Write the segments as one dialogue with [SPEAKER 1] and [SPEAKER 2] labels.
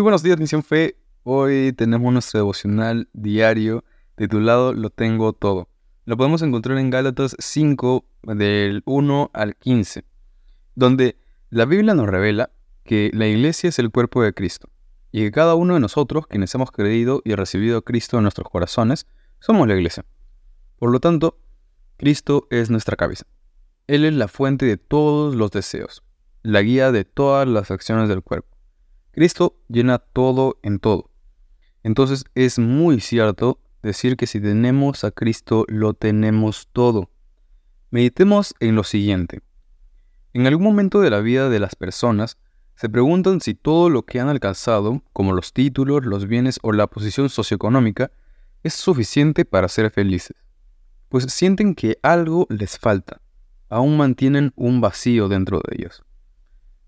[SPEAKER 1] buenos días, Misión Fe. Hoy tenemos nuestro devocional diario titulado Lo tengo todo. Lo podemos encontrar en Gálatas 5 del 1 al 15, donde la Biblia nos revela que la iglesia es el cuerpo de Cristo y que cada uno de nosotros, quienes hemos creído y recibido a Cristo en nuestros corazones, somos la iglesia. Por lo tanto, Cristo es nuestra cabeza. Él es la fuente de todos los deseos, la guía de todas las acciones del cuerpo. Cristo llena todo en todo. Entonces es muy cierto decir que si tenemos a Cristo, lo tenemos todo. Meditemos en lo siguiente. En algún momento de la vida de las personas, se preguntan si todo lo que han alcanzado, como los títulos, los bienes o la posición socioeconómica, es suficiente para ser felices. Pues sienten que algo les falta, aún mantienen un vacío dentro de ellos.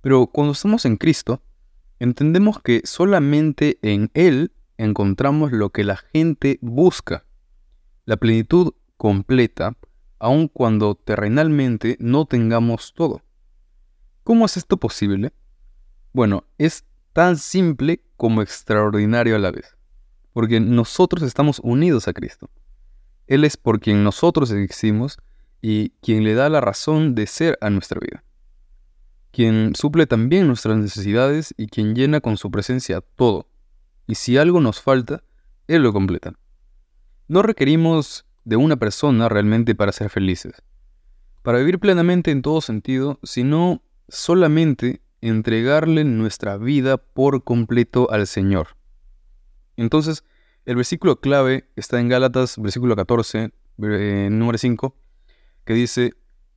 [SPEAKER 1] Pero cuando estamos en Cristo, entendemos que solamente en Él encontramos lo que la gente busca, la plenitud completa, aun cuando terrenalmente no tengamos todo. ¿Cómo es esto posible? Bueno, es tan simple como extraordinario a la vez, porque nosotros estamos unidos a Cristo. Él es por quien nosotros existimos y quien le da la razón de ser a nuestra vida quien suple también nuestras necesidades y quien llena con su presencia todo. Y si algo nos falta, Él lo completa. No requerimos de una persona realmente para ser felices, para vivir plenamente en todo sentido, sino solamente entregarle nuestra vida por completo al Señor. Entonces, el versículo clave está en Gálatas, versículo 14, eh, número 5, que dice,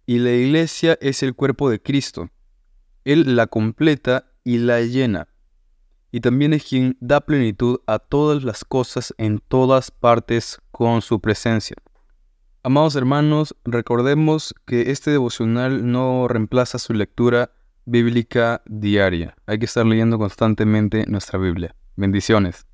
[SPEAKER 1] y la iglesia es el cuerpo de Cristo él la completa y la llena. Y también es quien da plenitud a todas las cosas en todas partes con su presencia. Amados hermanos, recordemos que este devocional no reemplaza su lectura bíblica diaria. Hay que estar leyendo constantemente nuestra Biblia. Bendiciones.